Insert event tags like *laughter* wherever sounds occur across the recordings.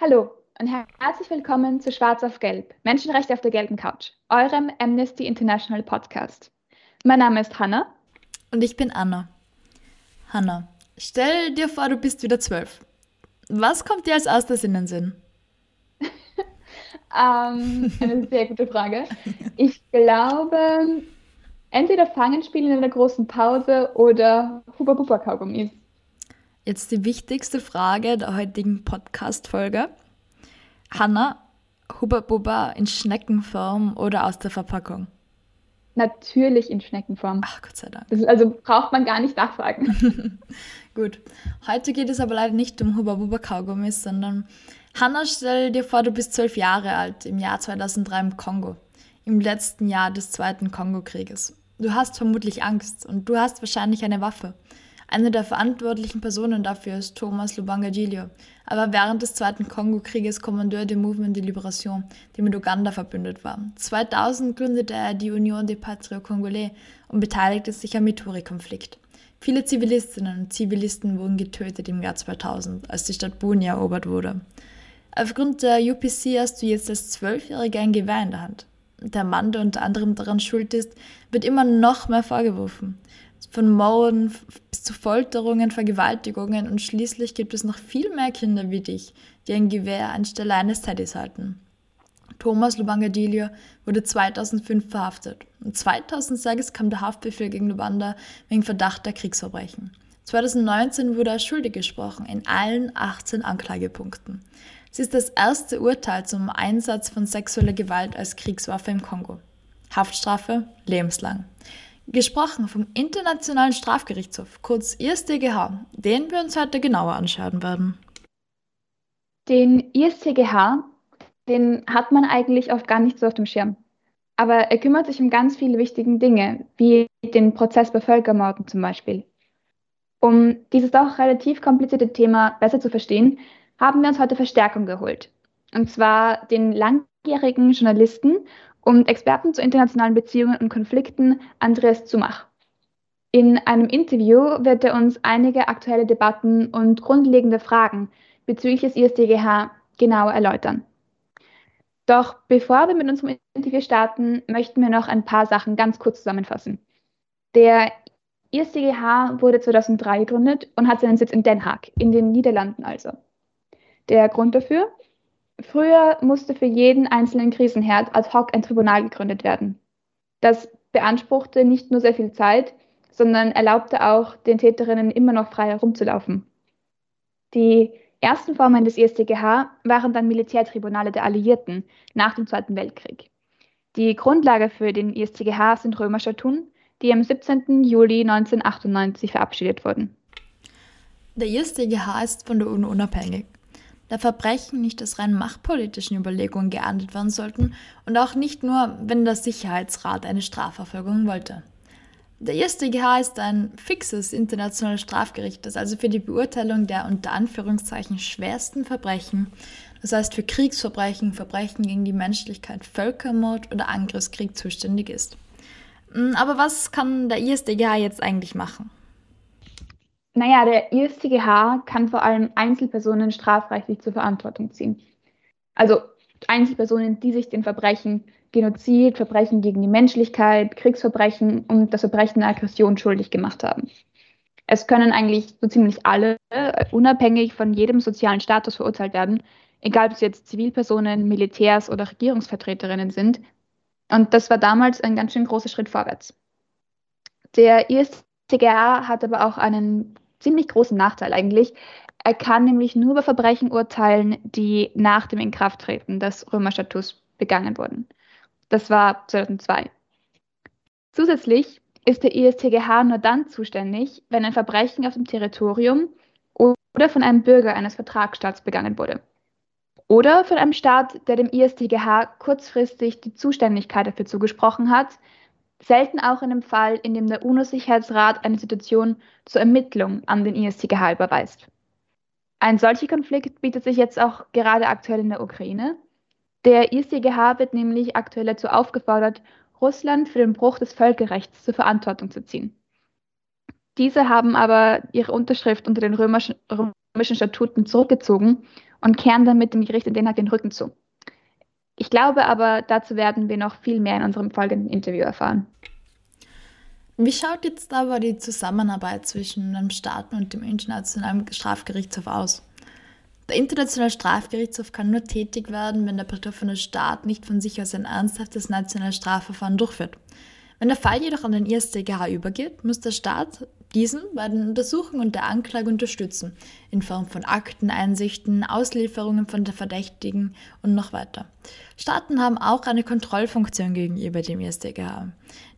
Hallo und herzlich willkommen zu Schwarz auf Gelb, Menschenrechte auf der gelben Couch, eurem Amnesty International Podcast. Mein Name ist Hanna. Und ich bin Anna. Hanna, stell dir vor, du bist wieder zwölf. Was kommt dir als erstes in den Sinn? *laughs* ähm, eine sehr gute Frage. Ich glaube, entweder Fangenspielen in der großen Pause oder Huba Buba Kaugummis. Jetzt die wichtigste Frage der heutigen Podcast-Folge. Hanna, Huba Buba in Schneckenform oder aus der Verpackung? Natürlich in Schneckenform. Ach, Gott sei Dank. Also braucht man gar nicht nachfragen. *laughs* Gut. Heute geht es aber leider nicht um Huba Kaugummis, sondern Hanna, stell dir vor, du bist zwölf Jahre alt im Jahr 2003 im Kongo, im letzten Jahr des Zweiten Kongo-Krieges. Du hast vermutlich Angst und du hast wahrscheinlich eine Waffe. Eine der verantwortlichen Personen dafür ist Thomas Lubanga Gilio, aber während des Zweiten Kongo-Krieges Kommandeur du Mouvement de Libération, der mit Uganda verbündet war. 2000 gründete er die Union des Patriotes Congolais und beteiligte sich am Ituri-Konflikt. Viele Zivilistinnen und Zivilisten wurden getötet im Jahr 2000, als die Stadt Bunia erobert wurde. Aufgrund der UPC hast du jetzt als Zwölfjähriger ein Gewehr in der Hand. Der Mann, der unter anderem daran schuld ist, wird immer noch mehr vorgeworfen von Morden bis zu Folterungen, Vergewaltigungen und schließlich gibt es noch viel mehr Kinder wie dich, die ein Gewehr anstelle eines Teddys halten. Thomas Lubangadilio wurde 2005 verhaftet und 2006 kam der Haftbefehl gegen Lubanda wegen Verdacht der Kriegsverbrechen. 2019 wurde er schuldig gesprochen in allen 18 Anklagepunkten. Es ist das erste Urteil zum Einsatz von sexueller Gewalt als Kriegswaffe im Kongo. Haftstrafe lebenslang. Gesprochen vom Internationalen Strafgerichtshof, kurz ISDGH, den wir uns heute genauer anschauen werden. Den ISTGH, den hat man eigentlich oft gar nicht so auf dem Schirm. Aber er kümmert sich um ganz viele wichtige Dinge, wie den Prozess bei Völkermorden zum Beispiel. Um dieses doch relativ komplizierte Thema besser zu verstehen, haben wir uns heute Verstärkung geholt. Und zwar den langjährigen Journalisten und Experten zu internationalen Beziehungen und Konflikten Andreas Zumach. In einem Interview wird er uns einige aktuelle Debatten und grundlegende Fragen bezüglich des ISDGH genauer erläutern. Doch bevor wir mit unserem Interview starten, möchten wir noch ein paar Sachen ganz kurz zusammenfassen. Der ISDGH wurde 2003 gegründet und hat seinen Sitz in Den Haag, in den Niederlanden also. Der Grund dafür? Früher musste für jeden einzelnen Krisenherd ad hoc ein Tribunal gegründet werden. Das beanspruchte nicht nur sehr viel Zeit, sondern erlaubte auch den Täterinnen immer noch frei herumzulaufen. Die ersten Formen des ISTGH waren dann Militärtribunale der Alliierten nach dem Zweiten Weltkrieg. Die Grundlage für den ISTGH sind Römerstatuten, die am 17. Juli 1998 verabschiedet wurden. Der ISTGH ist von der UNO unabhängig da Verbrechen nicht aus rein machtpolitischen Überlegungen geahndet werden sollten und auch nicht nur, wenn der Sicherheitsrat eine Strafverfolgung wollte. Der IStGH ist ein fixes internationales Strafgericht, das also für die Beurteilung der unter Anführungszeichen schwersten Verbrechen, das heißt für Kriegsverbrechen, Verbrechen gegen die Menschlichkeit, Völkermord oder Angriffskrieg zuständig ist. Hm, aber was kann der IStGH jetzt eigentlich machen? Naja, der IStGH kann vor allem Einzelpersonen strafrechtlich zur Verantwortung ziehen. Also Einzelpersonen, die sich den Verbrechen Genozid, Verbrechen gegen die Menschlichkeit, Kriegsverbrechen und das Verbrechen der Aggression schuldig gemacht haben. Es können eigentlich so ziemlich alle, äh, unabhängig von jedem sozialen Status verurteilt werden, egal ob sie jetzt Zivilpersonen, Militärs oder Regierungsvertreterinnen sind. Und das war damals ein ganz schön großer Schritt vorwärts. Der IStGH hat aber auch einen ziemlich großen Nachteil eigentlich. Er kann nämlich nur über Verbrechen urteilen, die nach dem Inkrafttreten des Römerstatus begangen wurden. Das war 2002. Zusätzlich ist der ISTGH nur dann zuständig, wenn ein Verbrechen auf dem Territorium oder von einem Bürger eines Vertragsstaats begangen wurde. Oder von einem Staat, der dem ISTGH kurzfristig die Zuständigkeit dafür zugesprochen hat, selten auch in einem Fall, in dem der UNO-Sicherheitsrat eine Situation zur Ermittlung an den ISTGH überweist. Ein solcher Konflikt bietet sich jetzt auch gerade aktuell in der Ukraine. Der IStGH wird nämlich aktuell dazu aufgefordert, Russland für den Bruch des Völkerrechts zur Verantwortung zu ziehen. Diese haben aber ihre Unterschrift unter den römischen, Statuten zurückgezogen und kehren damit dem Gericht in Den Haag den Rücken zu. Ich glaube aber, dazu werden wir noch viel mehr in unserem folgenden Interview erfahren. Wie schaut jetzt aber die Zusammenarbeit zwischen dem Staat und dem Internationalen Strafgerichtshof aus? Der Internationale Strafgerichtshof kann nur tätig werden, wenn der betroffene Staat nicht von sich aus ein ernsthaftes nationales Strafverfahren durchführt. Wenn der Fall jedoch an den IStGH übergeht, muss der Staat diesen bei den Untersuchungen und der Anklage unterstützen, in Form von Akten, Einsichten, Auslieferungen von der Verdächtigen und noch weiter. Staaten haben auch eine Kontrollfunktion gegenüber dem IStGH.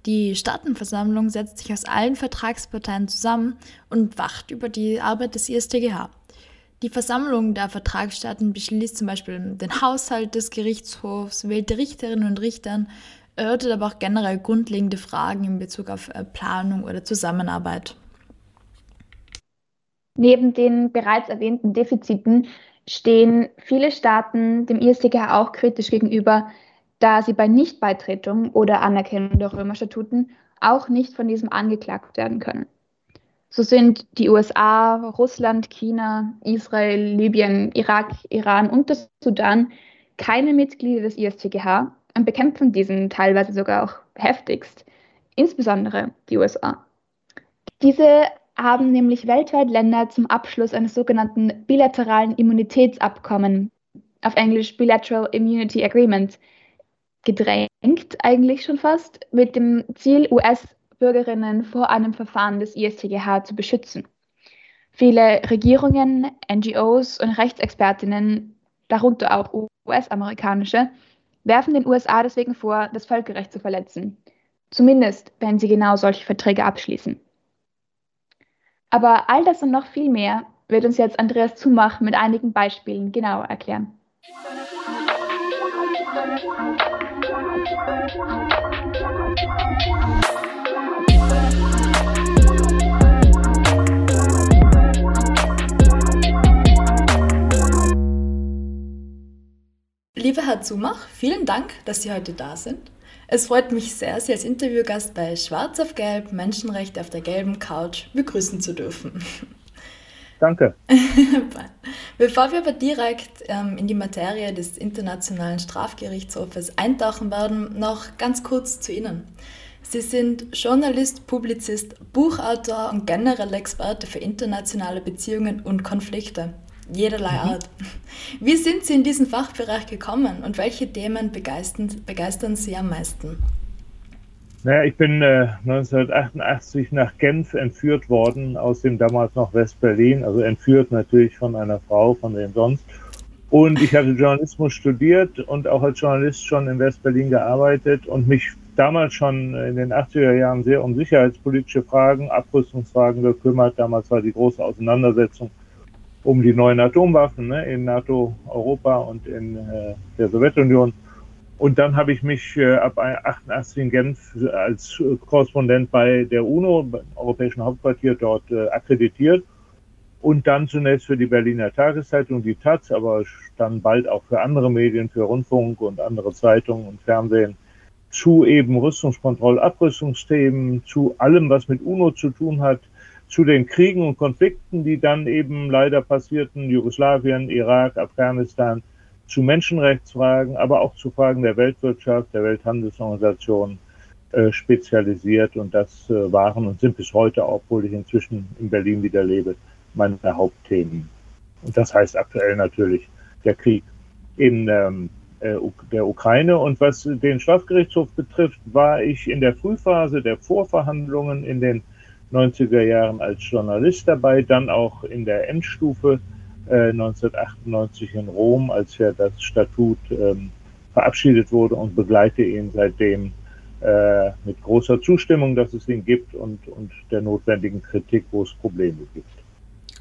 Die Staatenversammlung setzt sich aus allen Vertragsparteien zusammen und wacht über die Arbeit des IStGH. Die Versammlung der Vertragsstaaten beschließt zum Beispiel den Haushalt des Gerichtshofs, wählt die Richterinnen und Richter, erörtert aber auch generell grundlegende Fragen in Bezug auf äh, Planung oder Zusammenarbeit. Neben den bereits erwähnten Defiziten stehen viele Staaten dem IStGH auch kritisch gegenüber, da sie bei Nichtbeitretung oder Anerkennung der Römerstatuten auch nicht von diesem angeklagt werden können. So sind die USA, Russland, China, Israel, Libyen, Irak, Iran und der Sudan keine Mitglieder des ISTGH und bekämpfen diesen teilweise sogar auch heftigst, insbesondere die USA. Diese haben nämlich weltweit Länder zum Abschluss eines sogenannten bilateralen Immunitätsabkommen, auf Englisch Bilateral Immunity Agreement, gedrängt, eigentlich schon fast, mit dem Ziel, US-Bürgerinnen vor einem Verfahren des ISTGH zu beschützen. Viele Regierungen, NGOs und Rechtsexpertinnen, darunter auch US-amerikanische, werfen den USA deswegen vor, das Völkerrecht zu verletzen. Zumindest, wenn sie genau solche Verträge abschließen. Aber all das und noch viel mehr wird uns jetzt Andreas Zumach mit einigen Beispielen genauer erklären. Lieber Herr Zumach, vielen Dank, dass Sie heute da sind. Es freut mich sehr, Sie als Interviewgast bei Schwarz auf Gelb Menschenrechte auf der gelben Couch begrüßen zu dürfen. Danke. *laughs* Bevor wir aber direkt ähm, in die Materie des Internationalen Strafgerichtshofes eintauchen werden, noch ganz kurz zu Ihnen. Sie sind Journalist, Publizist, Buchautor und generell Experte für internationale Beziehungen und Konflikte jederlei mhm. Art. Wie sind Sie in diesen Fachbereich gekommen und welche Themen begeistern, begeistern Sie am meisten? Naja, ich bin äh, 1988 nach Genf entführt worden aus dem damals noch West-Berlin, also entführt natürlich von einer Frau, von wem sonst. Und ich hatte Journalismus studiert und auch als Journalist schon in West-Berlin gearbeitet und mich damals schon in den 80er Jahren sehr um sicherheitspolitische Fragen, Abrüstungsfragen gekümmert. Damals war die große Auseinandersetzung um die neuen Atomwaffen ne, in NATO, Europa und in äh, der Sowjetunion. Und dann habe ich mich äh, ab 88 in Genf als Korrespondent bei der UNO, beim Europäischen Hauptquartier, dort äh, akkreditiert. Und dann zunächst für die Berliner Tageszeitung, die Taz, aber dann bald auch für andere Medien, für Rundfunk und andere Zeitungen und Fernsehen zu eben Rüstungskontroll, Abrüstungsthemen, zu allem, was mit UNO zu tun hat, zu den Kriegen und Konflikten, die dann eben leider passierten, Jugoslawien, Irak, Afghanistan, zu Menschenrechtsfragen, aber auch zu Fragen der Weltwirtschaft, der Welthandelsorganisation äh, spezialisiert. Und das äh, waren und sind bis heute, obwohl ich inzwischen in Berlin wieder lebe, meine Hauptthemen. Und das heißt aktuell natürlich der Krieg in ähm, äh, der Ukraine. Und was den Strafgerichtshof betrifft, war ich in der Frühphase der Vorverhandlungen in den 90er Jahren als Journalist dabei, dann auch in der Endstufe 1998 äh, in Rom, als ja das Statut ähm, verabschiedet wurde und begleite ihn seitdem äh, mit großer Zustimmung, dass es ihn gibt und, und der notwendigen Kritik, wo es Probleme gibt.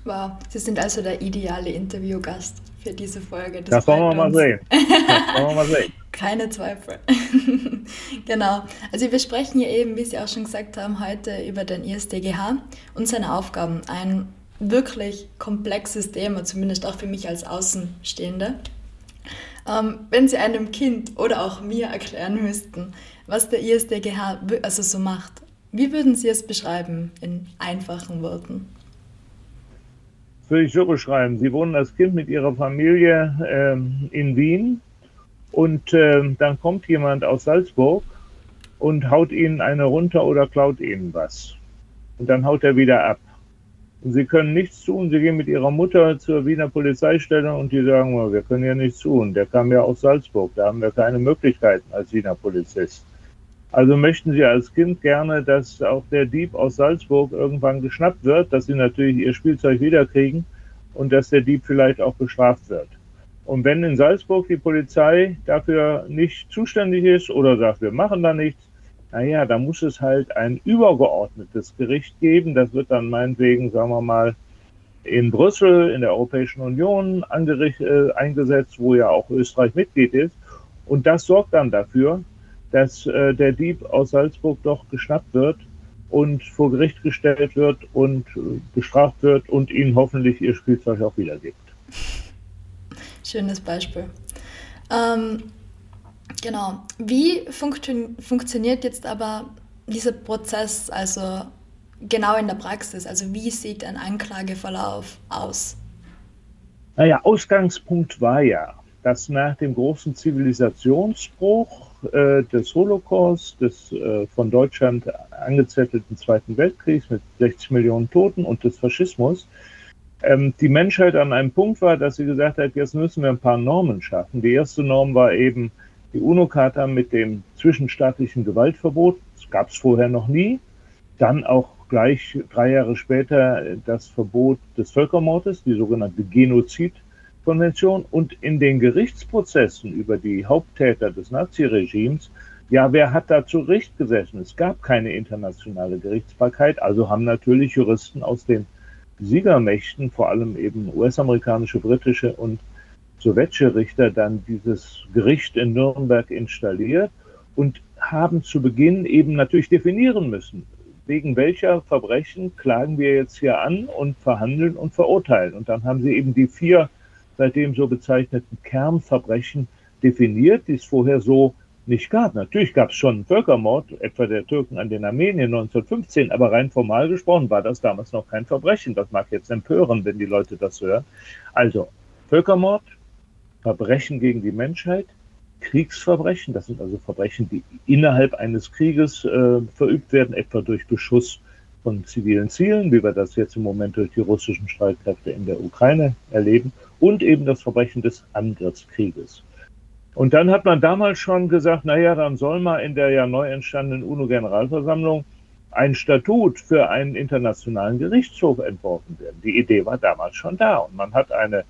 Wow, Sie sind also der ideale Interviewgast für diese Folge. Das, das wollen wir mal sehen. *laughs* Das wollen wir mal sehen. Keine Zweifel. *laughs* genau. Also wir sprechen hier eben, wie Sie auch schon gesagt haben, heute über den ISDGH und seine Aufgaben. Ein wirklich komplexes Thema, zumindest auch für mich als Außenstehende. Ähm, wenn Sie einem Kind oder auch mir erklären müssten, was der ISDGH also so macht, wie würden Sie es beschreiben in einfachen Worten? Würde ich so beschreiben. Sie wohnen als Kind mit Ihrer Familie ähm, in Wien und ähm, dann kommt jemand aus Salzburg und haut Ihnen eine runter oder klaut Ihnen was. Und dann haut er wieder ab. Und sie können nichts tun. Sie gehen mit ihrer Mutter zur Wiener Polizeistelle und die sagen, wir können ja nichts tun. Der kam ja aus Salzburg. Da haben wir keine Möglichkeiten als Wiener Polizist. Also möchten Sie als Kind gerne, dass auch der Dieb aus Salzburg irgendwann geschnappt wird, dass Sie natürlich Ihr Spielzeug wiederkriegen und dass der Dieb vielleicht auch bestraft wird. Und wenn in Salzburg die Polizei dafür nicht zuständig ist oder sagt, wir machen da nichts, naja, da muss es halt ein übergeordnetes Gericht geben. Das wird dann meinetwegen, sagen wir mal, in Brüssel, in der Europäischen Union äh, eingesetzt, wo ja auch Österreich Mitglied ist. Und das sorgt dann dafür, dass äh, der Dieb aus Salzburg doch geschnappt wird und vor Gericht gestellt wird und äh, bestraft wird und ihnen hoffentlich ihr Spielzeug auch wiedergibt. Schönes Beispiel. Ähm, Genau. Wie funktio funktioniert jetzt aber dieser Prozess, also genau in der Praxis? Also wie sieht ein Anklageverlauf aus? Naja, Ausgangspunkt war ja, dass nach dem großen Zivilisationsbruch äh, des Holocaust, des äh, von Deutschland angezettelten Zweiten Weltkriegs mit 60 Millionen Toten und des Faschismus, ähm, die Menschheit an einem Punkt war, dass sie gesagt hat, jetzt müssen wir ein paar Normen schaffen. Die erste Norm war eben, die UNO-Charta mit dem zwischenstaatlichen Gewaltverbot, das gab es vorher noch nie. Dann auch gleich drei Jahre später das Verbot des Völkermordes, die sogenannte Genozidkonvention. Und in den Gerichtsprozessen über die Haupttäter des Naziregimes, ja, wer hat da zu Recht gesessen? Es gab keine internationale Gerichtsbarkeit, also haben natürlich Juristen aus den Siegermächten, vor allem eben US-amerikanische, britische und sowjetische Richter dann dieses Gericht in Nürnberg installiert und haben zu Beginn eben natürlich definieren müssen, wegen welcher Verbrechen klagen wir jetzt hier an und verhandeln und verurteilen. Und dann haben sie eben die vier seitdem so bezeichneten Kernverbrechen definiert, die es vorher so nicht gab. Natürlich gab es schon einen Völkermord, etwa der Türken an den Armenien 1915, aber rein formal gesprochen war das damals noch kein Verbrechen. Das mag jetzt empören, wenn die Leute das hören. Also Völkermord, Verbrechen gegen die Menschheit, Kriegsverbrechen, das sind also Verbrechen, die innerhalb eines Krieges äh, verübt werden, etwa durch Beschuss von zivilen Zielen, wie wir das jetzt im Moment durch die russischen Streitkräfte in der Ukraine erleben, und eben das Verbrechen des Angriffskrieges. Und dann hat man damals schon gesagt, naja, dann soll mal in der ja neu entstandenen UNO-Generalversammlung ein Statut für einen internationalen Gerichtshof entworfen werden. Die Idee war damals schon da und man hat eine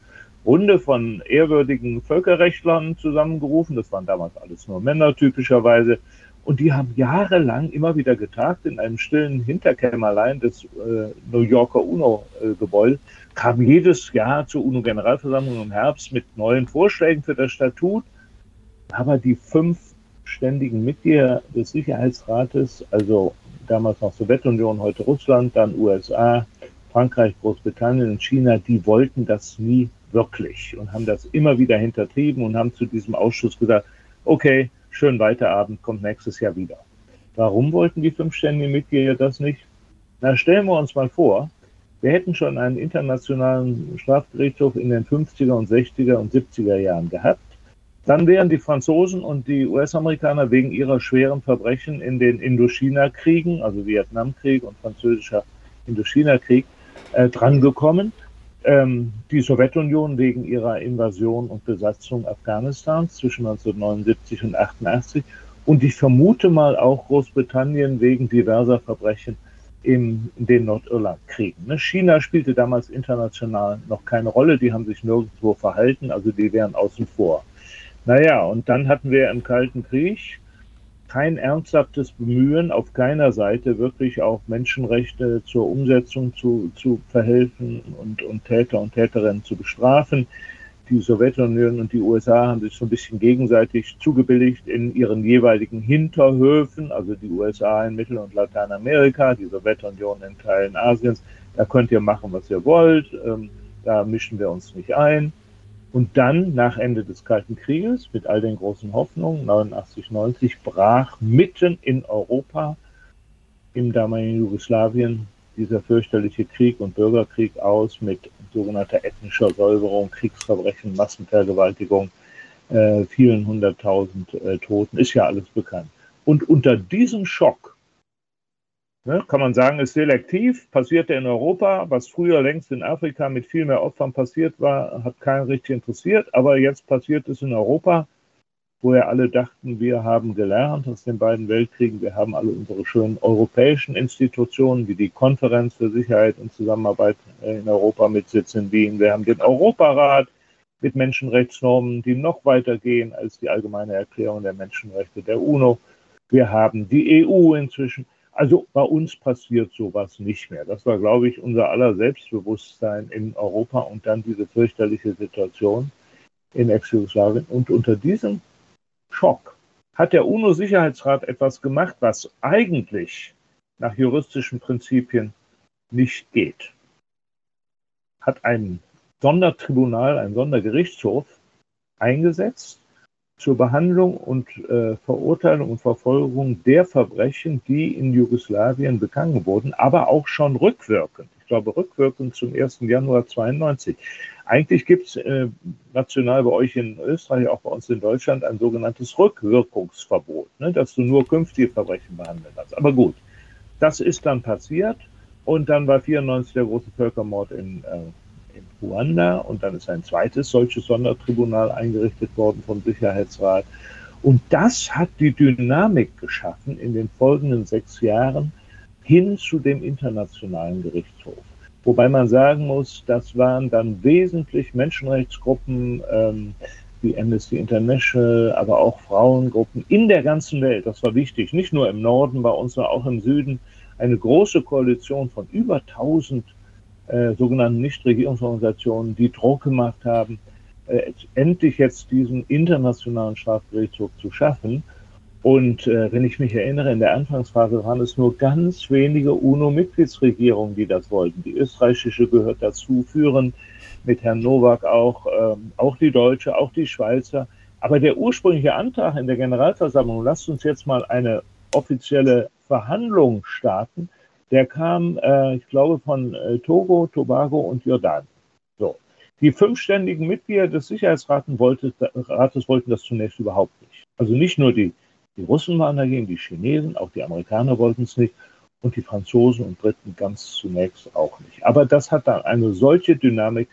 Runde von ehrwürdigen Völkerrechtlern zusammengerufen. Das waren damals alles nur Männer typischerweise. Und die haben jahrelang immer wieder getagt in einem stillen Hinterkämmerlein des äh, New Yorker UNO-Gebäudes, kam jedes Jahr zur UNO-Generalversammlung im Herbst mit neuen Vorschlägen für das Statut. Aber die fünf ständigen Mitglieder des Sicherheitsrates, also damals noch Sowjetunion, heute Russland, dann USA, Frankreich, Großbritannien und China, die wollten das nie wirklich und haben das immer wieder hintertrieben und haben zu diesem Ausschuss gesagt, okay, schön Weiterabend, kommt nächstes Jahr wieder. Warum wollten die fünfständigen Mitglieder das nicht? Na, stellen wir uns mal vor, wir hätten schon einen internationalen Strafgerichtshof in den 50er und 60er und 70er Jahren gehabt. Dann wären die Franzosen und die US-Amerikaner wegen ihrer schweren Verbrechen in den Indochina-Kriegen, also Vietnamkrieg und französischer Indochina-Krieg, äh, drangekommen ähm, die Sowjetunion wegen ihrer Invasion und Besatzung Afghanistans zwischen 1979 und 88 und ich vermute mal auch Großbritannien wegen diverser Verbrechen in, den Nordirlandkriegen. Ne? China spielte damals international noch keine Rolle, die haben sich nirgendwo verhalten, also die wären außen vor. Naja, und dann hatten wir im Kalten Krieg kein ernsthaftes Bemühen auf keiner Seite wirklich auch Menschenrechte zur Umsetzung zu, zu verhelfen und, und Täter und Täterinnen zu bestrafen. Die Sowjetunion und die USA haben sich so ein bisschen gegenseitig zugebilligt in ihren jeweiligen Hinterhöfen, also die USA in Mittel- und Lateinamerika, die Sowjetunion in Teilen Asiens, da könnt ihr machen, was ihr wollt, ähm, da mischen wir uns nicht ein. Und dann, nach Ende des Kalten Krieges, mit all den großen Hoffnungen, 89, 90, brach mitten in Europa, im damaligen Jugoslawien, dieser fürchterliche Krieg und Bürgerkrieg aus mit sogenannter ethnischer Säuberung, Kriegsverbrechen, Massenvergewaltigung, äh, vielen hunderttausend äh, Toten, ist ja alles bekannt. Und unter diesem Schock, ne, kann man sagen, ist selektiv, passierte in Europa, was früher längst in Afrika mit viel mehr Opfern passiert war, hat keinen richtig interessiert, aber jetzt passiert es in Europa, wo ja alle dachten, wir haben gelernt aus den beiden Weltkriegen, wir haben alle unsere schönen europäischen Institutionen, wie die Konferenz für Sicherheit und Zusammenarbeit in Europa mit Sitz in Wien, wir haben den Europarat, mit Menschenrechtsnormen, die noch weiter gehen als die allgemeine Erklärung der Menschenrechte der UNO. Wir haben die EU inzwischen. Also bei uns passiert sowas nicht mehr. Das war, glaube ich, unser aller Selbstbewusstsein in Europa und dann diese fürchterliche Situation in Ex-Jugoslawien. Und unter diesem Schock hat der UNO-Sicherheitsrat etwas gemacht, was eigentlich nach juristischen Prinzipien nicht geht. Hat einen Sondertribunal, ein Sondergerichtshof eingesetzt zur Behandlung und äh, Verurteilung und Verfolgung der Verbrechen, die in Jugoslawien begangen wurden, aber auch schon rückwirkend. Ich glaube, rückwirkend zum 1. Januar 92. Eigentlich gibt es äh, national bei euch in Österreich, auch bei uns in Deutschland, ein sogenanntes Rückwirkungsverbot, ne, dass du nur künftige Verbrechen behandeln kannst. Aber gut, das ist dann passiert und dann war 94 der große Völkermord in äh, in Ruanda und dann ist ein zweites solches Sondertribunal eingerichtet worden vom Sicherheitsrat. Und das hat die Dynamik geschaffen in den folgenden sechs Jahren hin zu dem Internationalen Gerichtshof. Wobei man sagen muss, das waren dann wesentlich Menschenrechtsgruppen, ähm, wie Amnesty International, aber auch Frauengruppen in der ganzen Welt. Das war wichtig, nicht nur im Norden bei uns, sondern auch im Süden. Eine große Koalition von über 1000 äh, sogenannten Nichtregierungsorganisationen, die Druck gemacht haben, äh, endlich jetzt diesen internationalen Strafgerichtshof zu schaffen. Und äh, wenn ich mich erinnere, in der Anfangsphase waren es nur ganz wenige UNO-Mitgliedsregierungen, die das wollten. Die österreichische gehört dazu, führen mit Herrn Nowak auch, ähm, auch die Deutsche, auch die Schweizer. Aber der ursprüngliche Antrag in der Generalversammlung, lasst uns jetzt mal eine offizielle Verhandlung starten, der kam, äh, ich glaube, von äh, Togo, Tobago und Jordan. So. Die fünfständigen Mitglieder des Sicherheitsrates wollte, wollten das zunächst überhaupt nicht. Also nicht nur die, die Russen waren dagegen, die Chinesen, auch die Amerikaner wollten es nicht und die Franzosen und Briten ganz zunächst auch nicht. Aber das hat dann eine solche Dynamik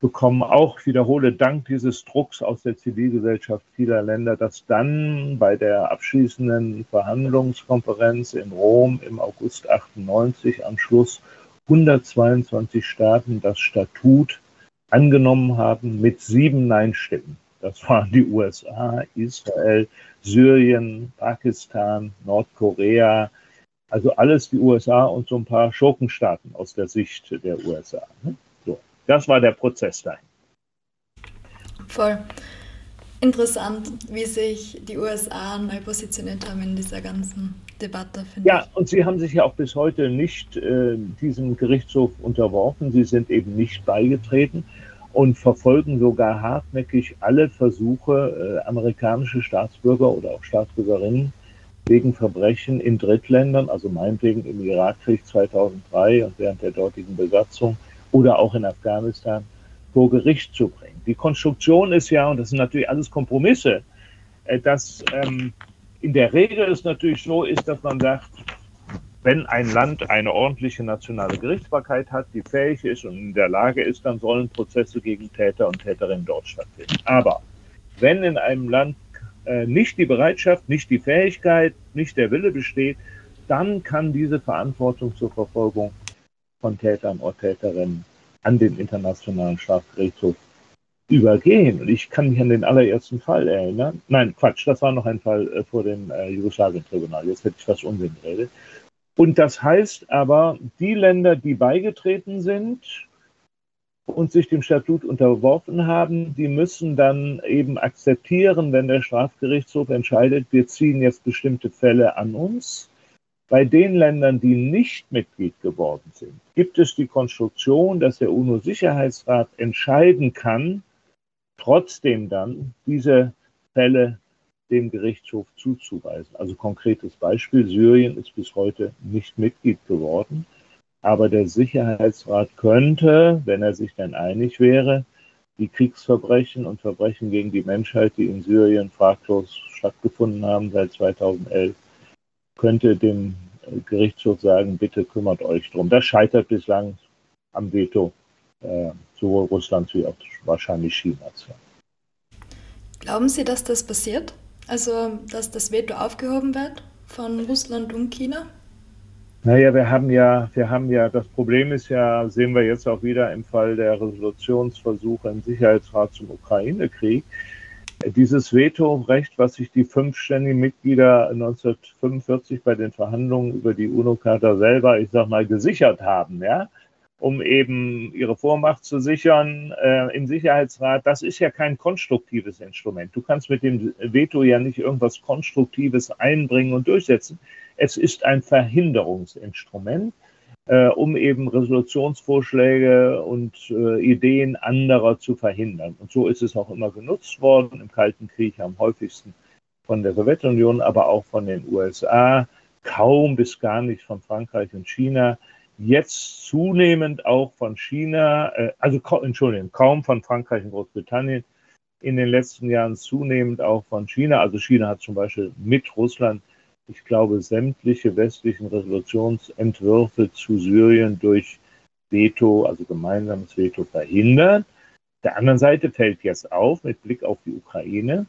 bekommen, auch wiederhole dank dieses Drucks aus der Zivilgesellschaft vieler Länder, dass dann bei der abschließenden Verhandlungskonferenz in Rom im August 98 am Schluss 122 Staaten das Statut angenommen haben mit sieben Nein-Stimmen. Das waren die USA, Israel, Syrien, Pakistan, Nordkorea, also alles die USA und so ein paar Schurkenstaaten aus der Sicht der USA. Das war der Prozess dahin. Voll. Interessant, wie sich die USA neu positioniert haben in dieser ganzen Debatte. Ja, ich. und sie haben sich ja auch bis heute nicht äh, diesem Gerichtshof unterworfen. Sie sind eben nicht beigetreten und verfolgen sogar hartnäckig alle Versuche, äh, amerikanische Staatsbürger oder auch Staatsbürgerinnen wegen Verbrechen in Drittländern, also meinetwegen im Irakkrieg 2003 und während der dortigen Besatzung, oder auch in Afghanistan vor Gericht zu bringen. Die Konstruktion ist ja, und das sind natürlich alles Kompromisse, äh, dass ähm, in der Regel es natürlich so ist, dass man sagt, wenn ein Land eine ordentliche nationale Gerichtsbarkeit hat, die fähig ist und in der Lage ist, dann sollen Prozesse gegen Täter und Täterinnen dort stattfinden. Aber wenn in einem Land äh, nicht die Bereitschaft, nicht die Fähigkeit, nicht der Wille besteht, dann kann diese Verantwortung zur Verfolgung von Tätern oder Täterinnen an den Internationalen Strafgerichtshof übergehen. Und ich kann mich an den allerersten Fall erinnern. Nein, Quatsch, das war noch ein Fall äh, vor dem äh, Jugoslawien-Tribunal. Jetzt hätte ich das Unsinn geredet. Und das heißt aber, die Länder, die beigetreten sind und sich dem Statut unterworfen haben, die müssen dann eben akzeptieren, wenn der Strafgerichtshof entscheidet, wir ziehen jetzt bestimmte Fälle an uns Bei den Ländern, die nicht Mitglied geworden sind, gibt es die Konstruktion, dass der UNO-Sicherheitsrat entscheiden kann, trotzdem dann diese Fälle dem Gerichtshof zuzuweisen. Also konkretes Beispiel, Syrien ist bis heute nicht Mitglied geworden, aber der Sicherheitsrat könnte, wenn er sich dann einig wäre, die Kriegsverbrechen und Verbrechen gegen die Menschheit, die in Syrien fraglos stattgefunden haben seit 2011, könnte dem Gerichtshof sagen, bitte kümmert euch drum. Das scheitert bislang am Veto äh, sowohl Russlands wie auch wahrscheinlich Chinas. Glauben Sie, dass das passiert? Also, dass das Veto aufgehoben wird von Russland und China? Naja, wir haben ja, wir haben ja, das Problem ist ja, sehen wir jetzt auch wieder im Fall der Resolutionsversuche im Sicherheitsrat zum Ukraine-Krieg. Dieses Vetorecht, was sich die fünf ständigen Mitglieder 1945 bei den Verhandlungen über die UNO-Charta selber, ich sag mal, gesichert haben, ja, um eben ihre Vormacht zu sichern äh, im Sicherheitsrat, das ist ja kein konstruktives Instrument. Du kannst mit dem Veto ja nicht irgendwas Konstruktives einbringen und durchsetzen. Es ist ein Verhinderungsinstrument, äh, um eben Resolutionsvorschläge und äh, Ideen anderer zu verhindern. Und so ist es auch immer genutzt worden, im Kalten Krieg am häufigsten von der Sowjetunion, aber auch von den USA, kaum bis gar nicht von Frankreich und China jetzt zunehmend auch von China, äh, also Entschuldigung, kaum von Frankreich und Großbritannien, in den letzten Jahren zunehmend auch von China. Also China hat zum Beispiel mit Russland, ich glaube, sämtliche westlichen Resolutionsentwürfe zu Syrien durch Veto, also gemeinsames Veto verhindert. Der anderen Seite fällt jetzt auf, mit Blick auf die Ukraine,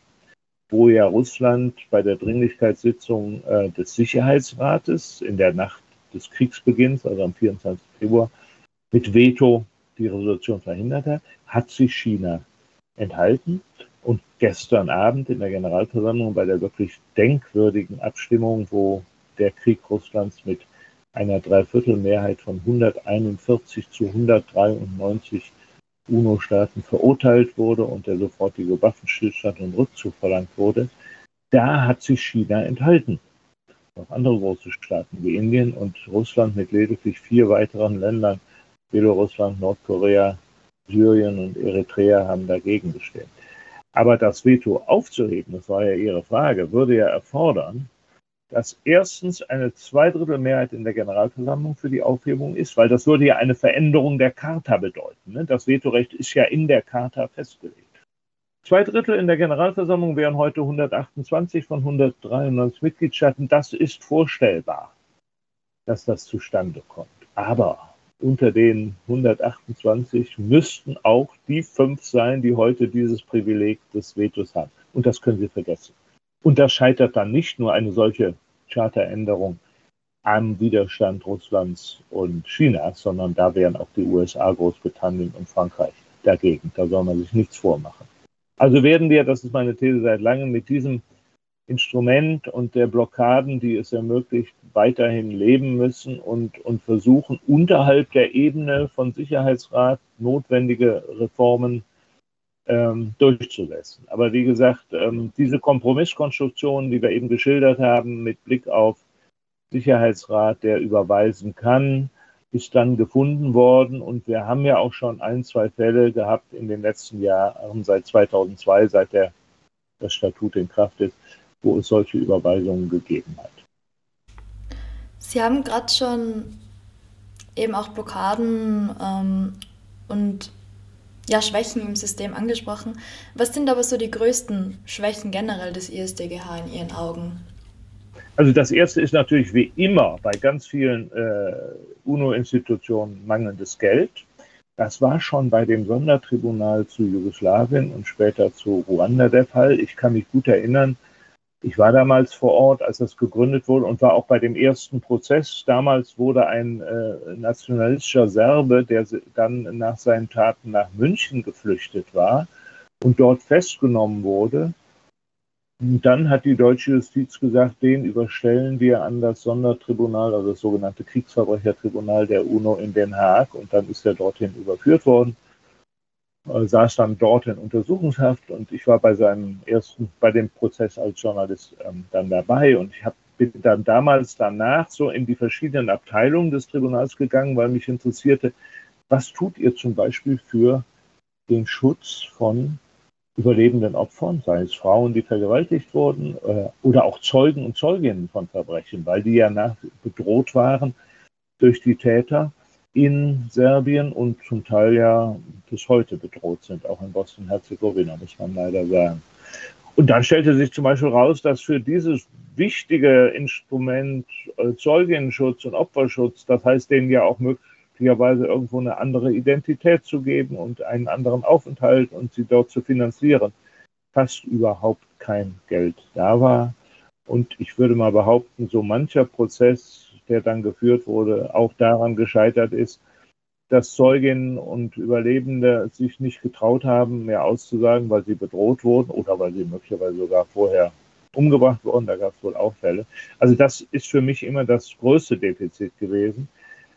wo ja Russland bei der Dringlichkeitssitzung äh, des Sicherheitsrates in der Nacht des Kriegsbeginns, also am 24. Februar, mit Veto die Resolution verhindert hat, hat sich China enthalten. Gestern Abend in der Generalversammlung bei der wirklich denkwürdigen Abstimmung, wo der Krieg Russlands mit einer Dreiviertelmehrheit von 141 zu 193 UNO-Staaten verurteilt wurde und der sofortige Waffenstillstand und Rückzug verlangt wurde, da hat sich China enthalten noch andere große Staaten wie Indien und Russland mit lediglich vier weiteren Ländern, Belarusland, Nordkorea, Syrien und Eritrea, haben dagegen gestimmt. Aber das Veto aufzuheben, das war ja Ihre Frage, würde ja erfordern, dass erstens eine Zweidrittelmehrheit in der Generalversammlung für die Aufhebung ist, weil das würde ja eine Veränderung der Charta bedeuten. Ne? Das Vetorecht ist ja in der Charta festgelegt. Zwei Drittel in der Generalversammlung wären heute 128 von 193 Mitgliedstaaten. Das ist vorstellbar, dass das zustande kommt. Aber unter den 128 müssten auch die fünf sein, die heute dieses Privileg des Vetos haben. Und das können Sie vergessen. Und das scheitert dann nicht nur eine solche Charteränderung am Widerstand Russlands und Chinas, sondern da wären auch die USA, Großbritannien und Frankreich dagegen. Da soll man sich nichts vormachen. Also werden wir, das ist meine These seit langem, mit diesem Instrument und der Blockaden, die es ermöglicht, weiterhin leben müssen und, und versuchen, unterhalb der Ebene von Sicherheitsrat notwendige Reformen ähm, durchzusetzen. Aber wie gesagt, ähm, diese Kompromisskonstruktion, die wir eben geschildert haben, mit Blick auf Sicherheitsrat, der überweisen kann, ist dann gefunden worden. Und wir haben ja auch schon ein, zwei Fälle gehabt in den letzten Jahren, seit 2002, seit der, das Statut in Kraft ist, wo es solche Überweisungen gegeben hat. Sie haben gerade schon eben auch Blockaden ähm, und ja, Schwächen im System angesprochen. Was sind aber so die größten Schwächen generell des ISDGH in Ihren Augen? Also das erste ist natürlich wie immer bei ganz vielen äh, UNO-Institutionen mangelndes Geld. Das war schon bei dem Sondertribunal zu Jugoslawien und später zu Ruanda der Fall. Ich kann mich gut erinnern, ich war damals vor Ort, als das gegründet wurde und war auch bei dem ersten Prozess. Damals wurde ein äh, nationalistischer Serbe, der dann nach seinen Taten nach München geflüchtet war und dort festgenommen wurde, und dann hat die deutsche Justiz gesagt, den überstellen wir an das Sondertribunal, also das sogenannte Kriegsverbrechertribunal der UNO in Den Haag. Und dann ist er dorthin überführt worden, äh, saß dann dort in Untersuchungshaft. Und ich war bei seinem ersten, bei dem Prozess als Journalist ähm, dann dabei. Und ich habe bin dann damals danach so in die verschiedenen Abteilungen des Tribunals gegangen, weil mich interessierte, was tut ihr zum Beispiel für den Schutz von überlebenden Opfern, sei es Frauen, die vergewaltigt wurden, äh, oder auch Zeugen und Zeuginnen von Verbrechen, weil die ja nach, bedroht waren durch die Täter in Serbien und zum Teil ja bis heute bedroht sind, auch in Bosnien-Herzegowina, muss man leider sagen. Und dann stellte sich zum Beispiel raus, dass für dieses wichtige Instrument äh, Zeuginnenschutz und Opferschutz, das heißt denen ja auch möglicherweise irgendwo eine andere Identität zu geben und einen anderen Aufenthalt und sie dort zu finanzieren, fast überhaupt kein Geld da war. Und ich würde mal behaupten, so mancher Prozess, der dann geführt wurde, auch daran gescheitert ist, dass Zeuginnen und Überlebende sich nicht getraut haben, mehr auszusagen, weil sie bedroht wurden oder weil sie möglicherweise sogar vorher umgebracht wurden. Da gab es wohl auch Fälle. Also das ist für mich immer das größte Defizit gewesen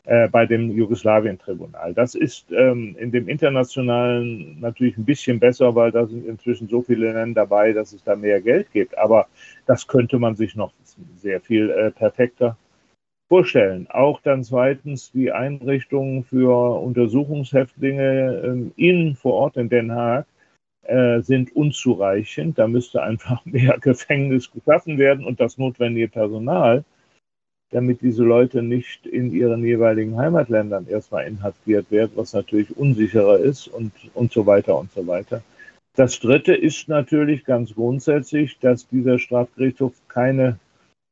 äh, bei dem Jugoslawien-Tribunal. Das ist ähm, in dem internationalen natürlich ein bisschen besser, weil da sind inzwischen so viele Länder dabei, dass es da mehr Geld gibt. Aber das könnte man sich noch sehr viel äh, perfekter vorstellen. Auch dann zweitens die Einrichtungen für Untersuchungshäftlinge ähm, in vor Ort in Den Haag äh, sind unzureichend. Da müsste einfach *laughs* mehr Gefängnis geschaffen werden und das notwendige Personal, damit diese Leute nicht in ihren jeweiligen Heimatländern erstmal inhaftiert werden, was natürlich unsicherer ist und, und so weiter und so weiter. Das Dritte ist natürlich ganz grundsätzlich, dass dieser Strafgerichtshof keine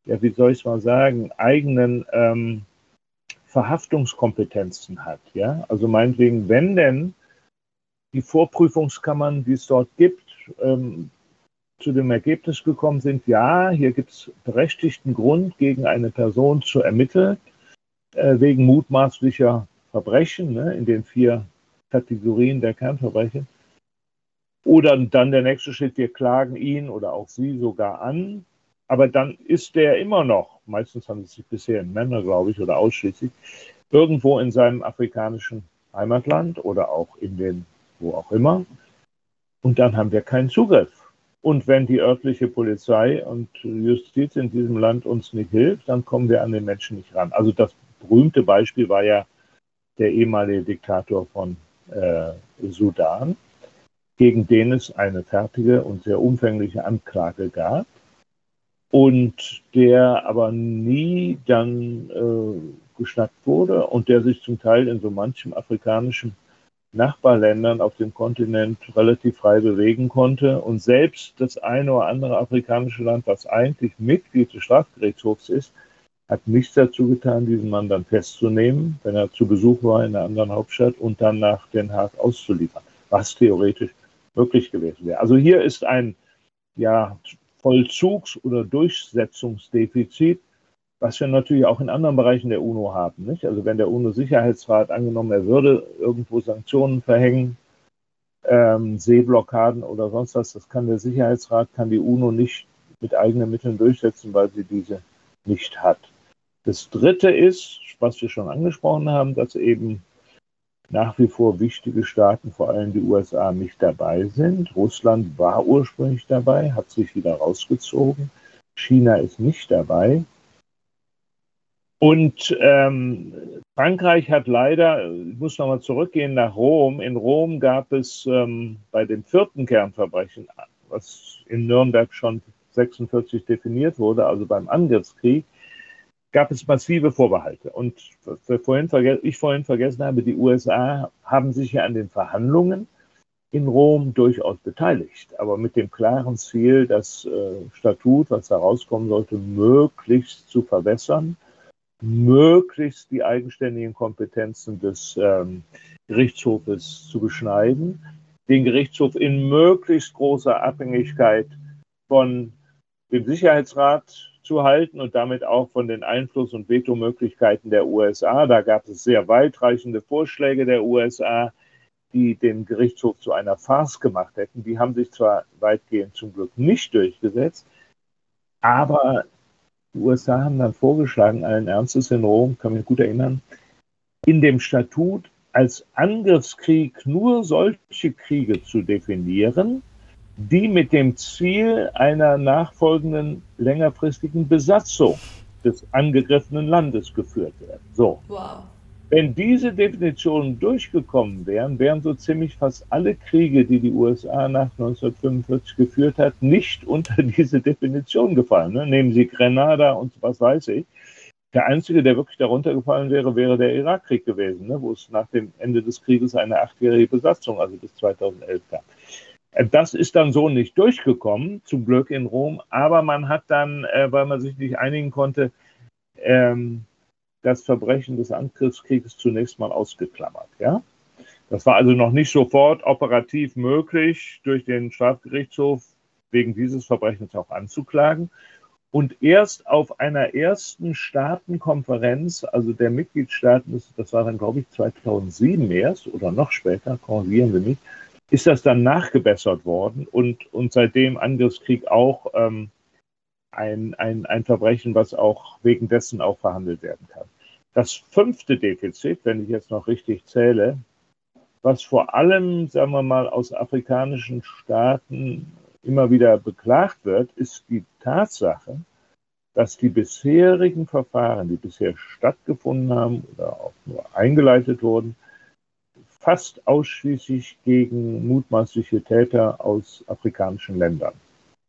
ja, wie soll ich es mal sagen, eigenen ähm, Verhaftungskompetenzen hat. Ja? Also meinetwegen, wenn denn die Vorprüfungskammern, die es dort gibt, ähm, zu dem Ergebnis gekommen sind, ja, hier gibt es berechtigten Grund, gegen eine Person zu ermitteln, äh, wegen mutmaßlicher Verbrechen ne, in den vier Kategorien der Kernverbrechen. Oder dann der nächste Schritt, wir klagen ihn oder auch sie sogar an aber dann ist der immer noch, meistens handelt es sich bisher in Männer, glaube ich, oder ausschließlich, irgendwo in seinem afrikanischen Heimatland oder auch in den, wo auch immer. Und dann haben wir keinen Zugriff. Und wenn die örtliche Polizei und Justiz in diesem Land uns nicht hilft, dann kommen wir an den Menschen nicht ran. Also das berühmte Beispiel war ja der ehemalige Diktator von äh, Sudan, gegen den es eine fertige und sehr umfängliche Anklage gab und der aber nie dann äh, geschnappt wurde und der sich zum Teil in so manchem afrikanischen Nachbarländern auf dem Kontinent relativ frei bewegen konnte. Und selbst das eine oder andere afrikanische Land, was eigentlich Mitglied des Strafgerichtshofs ist, hat nichts dazu getan, diesen Mann dann festzunehmen, wenn er zu Besuch war in einer anderen Hauptstadt und dann nach Den Haag auszuliefern, was theoretisch möglich gewesen wäre. Also hier ist ein ja, Vollzugs- oder Durchsetzungsdefizit, was wir natürlich auch in anderen Bereichen der UNO haben. Nicht? Also wenn der UNO-Sicherheitsrat angenommen, er würde irgendwo Sanktionen verhängen, ähm, Seeblockaden oder sonst was, das kann der Sicherheitsrat, kann die UNO nicht mit eigenen Mitteln durchsetzen, weil sie diese nicht hat. Das Dritte ist, was wir schon angesprochen haben, dass eben nach wie vor wichtige Staaten, vor allem die USA, nicht dabei sind. Russland war ursprünglich dabei, hat sich wieder rausgezogen. China ist nicht dabei. Und ähm, Frankreich hat leider, ich muss nochmal zurückgehen nach Rom. In Rom gab es ähm, bei dem vierten Kernverbrechen, was in Nürnberg schon 46 definiert wurde, also beim Angriffskrieg, gab es massive Vorbehalte. Und vorhin ich vorhin vergessen habe, die USA haben sich ja an den Verhandlungen in Rom durchaus beteiligt, aber mit dem klaren Ziel, das äh, Statut, was da rauskommen sollte, möglichst zu verbessern, möglichst die eigenständigen Kompetenzen des ähm, Gerichtshofes zu beschneiden, den Gerichtshof in möglichst großer Abhängigkeit von dem Sicherheitsrat zu halten und damit auch von den Einfluss- und Vetomöglichkeiten der USA. Da gab es sehr weitreichende Vorschläge der USA, die den Gerichtshof zu einer Farce gemacht hätten. Die haben sich zwar weitgehend zum Glück nicht durchgesetzt, aber die USA haben dann vorgeschlagen, allen Ernstes in Rom, kann mich gut erinnern, in dem Statut als Angriffskrieg nur solche Kriege zu definieren, die mit dem Ziel einer nachfolgenden längerfristigen Besatzung des angegriffenen Landes geführt werden. So. Wow. Wenn diese Definitionen durchgekommen wären, wären so ziemlich fast alle Kriege, die die USA nach 1945 geführt hat, nicht *laughs* unter diese Definition gefallen. Ne? Nehmen Sie Grenada und was weiß ich. Der einzige, der wirklich darunter gefallen wäre, wäre der Irakkrieg gewesen, ne? wo es nach dem Ende des Krieges eine achtjährige Besatzung, also bis 2011 gab. Das ist dann so nicht durchgekommen, zum Glück in Rom, aber man hat dann, äh, weil man sich nicht einigen konnte, ähm, das Verbrechen des Angriffskrieges zunächst mal ausgeklammert. Ja? Das war also noch nicht sofort operativ möglich, durch den Strafgerichtshof wegen dieses Verbrechens auch anzuklagen. Und erst auf einer ersten Staatenkonferenz, also der Mitgliedstaaten, das war dann, glaube ich, 2007 erst oder noch später, korrigieren wir mich, ist das dann nachgebessert worden und, und seitdem Angriffskrieg auch ähm, ein, ein, ein Verbrechen, was auch wegen dessen auch verhandelt werden kann. Das fünfte Defizit, wenn ich jetzt noch richtig zähle, was vor allem, sagen wir mal, aus afrikanischen Staaten immer wieder beklagt wird, ist die Tatsache, dass die bisherigen Verfahren, die bisher stattgefunden haben oder auch nur eingeleitet wurden, fast ausschließlich gegen mutmaßliche Täter aus afrikanischen Ländern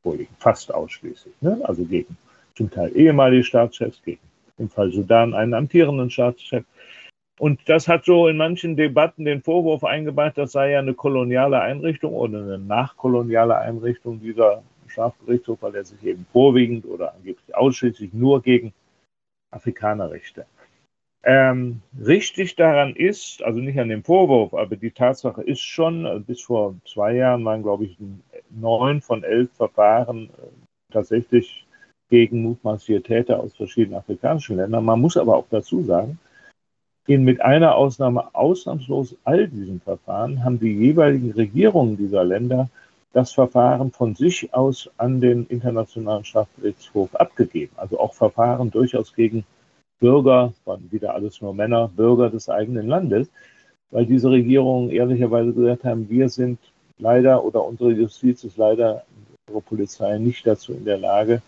vorliegen. Fast ausschließlich. Ne? Also gegen zum Teil ehemalige Staatschefs, gegen im Fall Sudan einen amtierenden Staatschef. Und das hat so in manchen Debatten den Vorwurf eingebracht, das sei ja eine koloniale Einrichtung oder eine nachkoloniale Einrichtung dieser Strafgerichtshof, weil er sich eben vorwiegend oder angeblich ausschließlich nur gegen Afrikaner richte. Ähm, richtig daran ist, also nicht an dem Vorwurf, aber die Tatsache ist schon, also bis vor zwei Jahren waren, glaube ich, neun von elf Verfahren äh, tatsächlich gegen mutmaßliche Täter aus verschiedenen afrikanischen Ländern. Man muss aber auch dazu sagen, in mit einer Ausnahme ausnahmslos all diesen Verfahren haben die jeweiligen Regierungen dieser Länder das Verfahren von sich aus an den Internationalen Strafgerichtshof abgegeben. Also auch Verfahren durchaus gegen Bürger, waren wieder alles nur Männer, Bürger des eigenen Landes, weil diese Regierungen ehrlicherweise gesagt haben, wir sind leider oder unsere Justiz ist leider, unsere Polizei nicht dazu in der Lage,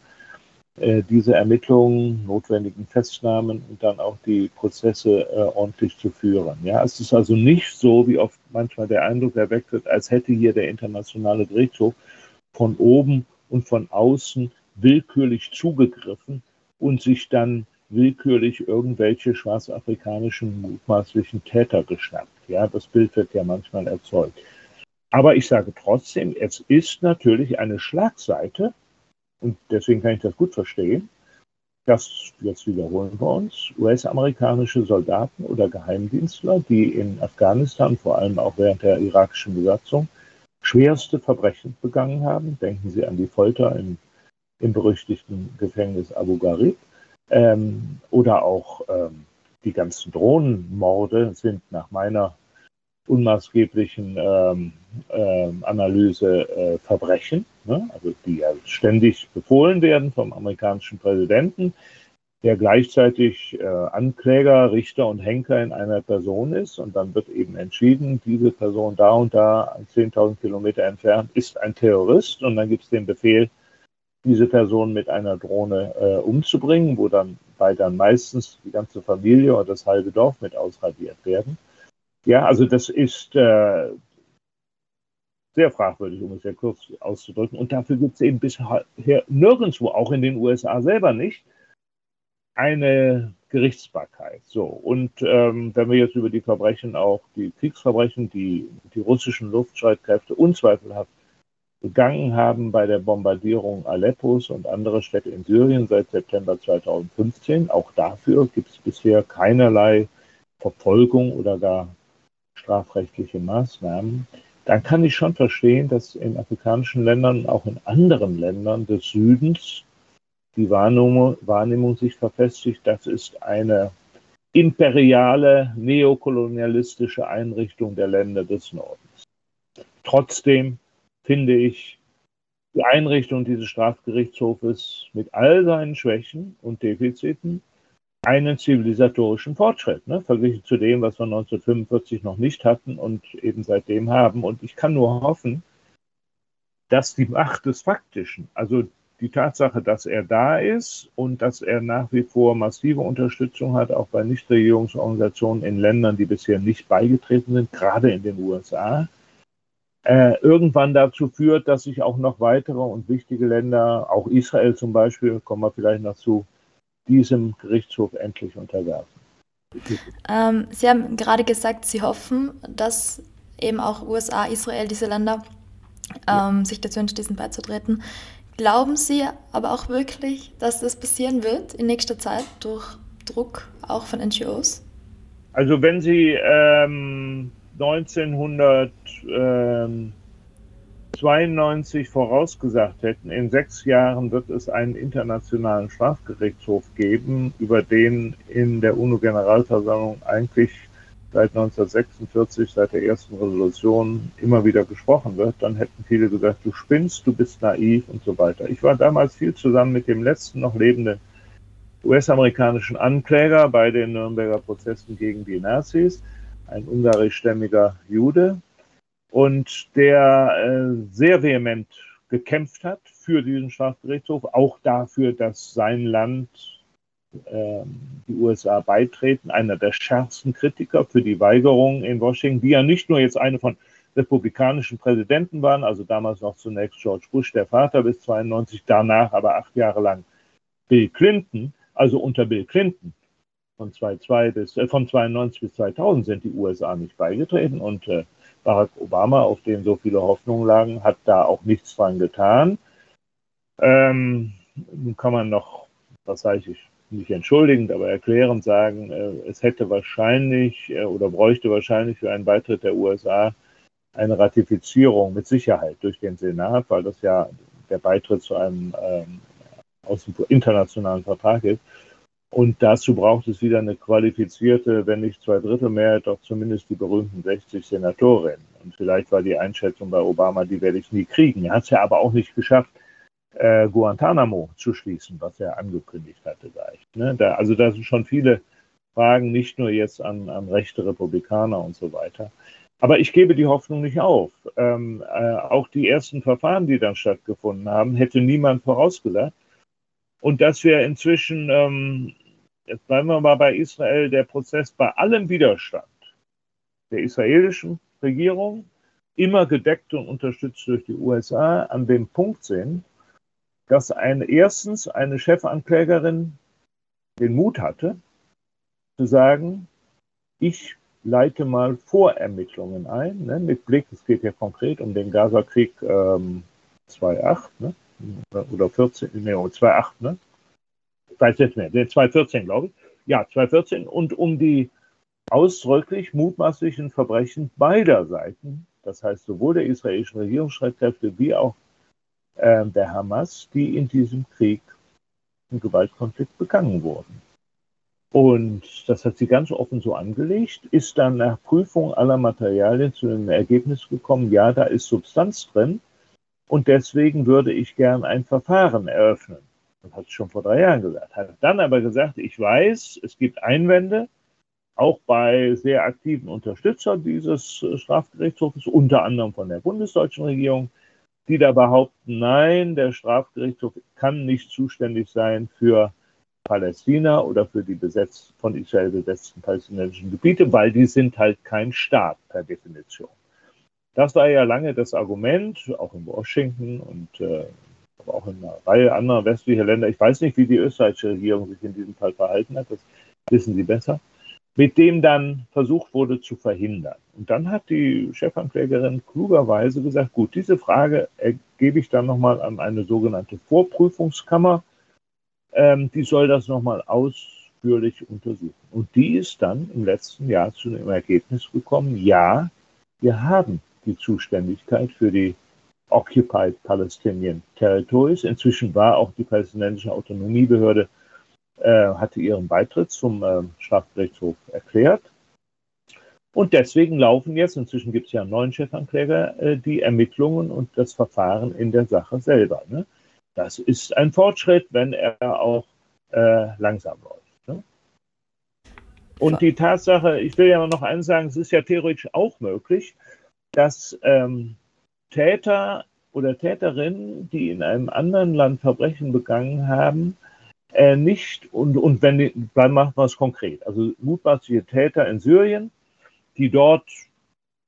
äh, diese Ermittlungen, notwendigen Festnahmen und dann auch die Prozesse äh, ordentlich zu führen. Ja, es ist also nicht so, wie oft manchmal der Eindruck erweckt wird, als hätte hier der internationale Gerichtshof von oben und von außen willkürlich zugegriffen und sich dann willkürlich irgendwelche schwarzafrikanischen mutmaßlichen Täter geschnappt. Ja, das Bild wird ja manchmal erzeugt. Aber ich sage trotzdem, es ist natürlich eine Schlagseite, und deswegen kann ich das gut verstehen, dass, jetzt wiederholen wir uns, US-amerikanische Soldaten oder Geheimdienstler, die in Afghanistan, vor allem auch während der irakischen Besatzung, schwerste Verbrechen begangen haben. Denken Sie an die Folter im, im berüchtigten Gefängnis Abu Ghraib. Ähm, oder auch ähm, die ganzen Drohnenmorde sind nach meiner unmaßgeblichen ähm, äh, Analyse äh, Verbrechen, ne? also die ja ständig befohlen werden vom amerikanischen Präsidenten, der gleichzeitig äh, Ankläger, Richter und Henker in einer Person ist. Und dann wird eben entschieden, diese Person da und da 10.000 Kilometer entfernt ist ein Terrorist. Und dann gibt es den Befehl, diese Person mit einer Drohne äh, umzubringen, wo dann bei dann meistens die ganze Familie oder das halbe Dorf mit ausradiert werden. Ja, also das ist äh, sehr fragwürdig, um es sehr kurz auszudrücken. Und dafür gibt es eben bisher nirgendwo, auch in den USA selber nicht, eine Gerichtsbarkeit. So, und ähm, wenn wir jetzt über die Verbrechen auch, die Kriegsverbrechen, die die russischen Luftstreitkräfte unzweifelhaft begangen haben bei der Bombardierung Aleppos und andere Städte in Syrien seit September 2015, auch dafür gibt es bisher keinerlei Verfolgung oder gar strafrechtliche Maßnahmen, dann kann ich schon verstehen, dass in afrikanischen Ländern, auch in anderen Ländern des Südens, die Wahrnehmung, Wahrnehmung sich verfestigt, das ist eine imperiale, neokolonialistische Einrichtung der Länder des Nordens. Trotzdem finde ich die Einrichtung dieses Strafgerichtshofes mit all seinen Schwächen und Defiziten einen zivilisatorischen Fortschritt, ne, verglichen zu dem, was wir 1945 noch nicht hatten und eben seitdem haben. Und ich kann nur hoffen, dass die Macht des Faktischen, also die Tatsache, dass er da ist und dass er nach wie vor massive Unterstützung hat, auch bei Nichtregierungsorganisationen in Ländern, die bisher nicht beigetreten sind, gerade in den USA, äh, irgendwann dazu führt, dass sich auch noch weitere und wichtige Länder, auch Israel zum Beispiel, kommen wir vielleicht noch zu, diesem Gerichtshof endlich unterwerfen. Ähm, Sie haben gerade gesagt, Sie hoffen, dass eben auch USA, Israel, diese Länder ähm, ja. sich dazu entschließen beizutreten. Glauben Sie aber auch wirklich, dass das passieren wird in nächster Zeit durch Druck auch von NGOs? Also wenn Sie ähm, 1992 vorausgesagt hätten, in sechs Jahren wird es einen internationalen Strafgerichtshof geben, über den in der UNO-Generalversammlung eigentlich seit 1946, seit der ersten Resolution immer wieder gesprochen wird, dann hätten viele gesagt, du spinnst, du bist naiv und so weiter. Ich war damals viel zusammen mit dem letzten noch lebenden US-amerikanischen Ankläger bei den Nürnberger Prozessen gegen die Nazis, ein ungarischstämmiger Jude, und der äh, sehr vehement gekämpft hat für diesen Strafgerichtshof, auch dafür, dass sein Land ähm, die USA beitreten, einer der schärfsten Kritiker für die Weigerung in Washington, die ja nicht nur jetzt eine von republikanischen Präsidenten waren, also damals noch zunächst George Bush, der Vater bis 92, danach aber acht Jahre lang Bill Clinton, also unter Bill Clinton von, 22 bis, äh, von 92 bis 2000 sind die USA nicht beigetreten und äh, Barack Obama, auf den so viele Hoffnungen lagen, hat da auch nichts dran getan. Ähm, nun kann man noch, was sage ich, nicht entschuldigend, aber erklärend sagen, äh, es hätte wahrscheinlich äh, oder bräuchte wahrscheinlich für einen Beitritt der USA eine Ratifizierung mit Sicherheit durch den Senat, weil das ja der Beitritt zu einem ähm, aus dem internationalen Vertrag ist. Und dazu braucht es wieder eine qualifizierte, wenn nicht zwei Drittel Mehrheit, doch zumindest die berühmten 60 Senatorinnen. Und vielleicht war die Einschätzung bei Obama, die werde ich nie kriegen. Er hat es ja aber auch nicht geschafft, äh, Guantanamo zu schließen, was er angekündigt hatte gleich. Ne? Da, also da sind schon viele Fragen, nicht nur jetzt an, an rechte Republikaner und so weiter. Aber ich gebe die Hoffnung nicht auf. Ähm, äh, auch die ersten Verfahren, die dann stattgefunden haben, hätte niemand vorausgesagt. Und dass wir inzwischen, ähm, jetzt bleiben wir mal bei Israel, der Prozess bei allem Widerstand der israelischen Regierung, immer gedeckt und unterstützt durch die USA, an dem Punkt sind, dass eine, erstens eine Chefanklägerin den Mut hatte, zu sagen, ich leite mal Vorermittlungen ein, ne, mit Blick, es geht ja konkret um den Gaza-Krieg ähm, 2.8 ne, oder 14, nee, 2.8, ne? Weiß jetzt der 2.14, glaube ich. Ja, 2.14 und um die ausdrücklich mutmaßlichen Verbrechen beider Seiten, das heißt sowohl der israelischen Regierungsstreitkräfte wie auch äh, der Hamas, die in diesem Krieg im Gewaltkonflikt begangen wurden. Und das hat sie ganz offen so angelegt, ist dann nach Prüfung aller Materialien zu dem Ergebnis gekommen, ja, da ist Substanz drin und deswegen würde ich gern ein Verfahren eröffnen. Das hat sie schon vor drei Jahren gesagt. Hat dann aber gesagt, ich weiß, es gibt Einwände, auch bei sehr aktiven Unterstützern dieses Strafgerichtshofes, unter anderem von der bundesdeutschen Regierung, die da behaupten, nein, der Strafgerichtshof kann nicht zuständig sein für Palästina oder für die besetzt, von Israel besetzten palästinensischen Gebiete, weil die sind halt kein Staat per Definition. Das war ja lange das Argument, auch in Washington und äh, aber auch in einer Reihe anderer westlicher Länder. Ich weiß nicht, wie die österreichische Regierung sich in diesem Fall verhalten hat, das wissen Sie besser mit dem dann versucht wurde zu verhindern. Und dann hat die Chefanklägerin klugerweise gesagt, gut, diese Frage gebe ich dann nochmal an eine sogenannte Vorprüfungskammer. Ähm, die soll das nochmal ausführlich untersuchen. Und die ist dann im letzten Jahr zu dem Ergebnis gekommen, ja, wir haben die Zuständigkeit für die Occupied Palestinian Territories. Inzwischen war auch die palästinensische Autonomiebehörde äh, hatte ihren Beitritt zum äh, Strafgerichtshof erklärt. Und deswegen laufen jetzt, inzwischen gibt es ja einen neuen Chefankläger, äh, die Ermittlungen und das Verfahren in der Sache selber. Ne? Das ist ein Fortschritt, wenn er auch äh, langsam läuft. Ne? Und die Tatsache, ich will ja noch eins sagen, es ist ja theoretisch auch möglich, dass ähm, Täter oder Täterinnen, die in einem anderen Land Verbrechen begangen haben, äh, nicht, und, und wenn, dann machen wir es konkret. Also mutmaßliche Täter in Syrien, die dort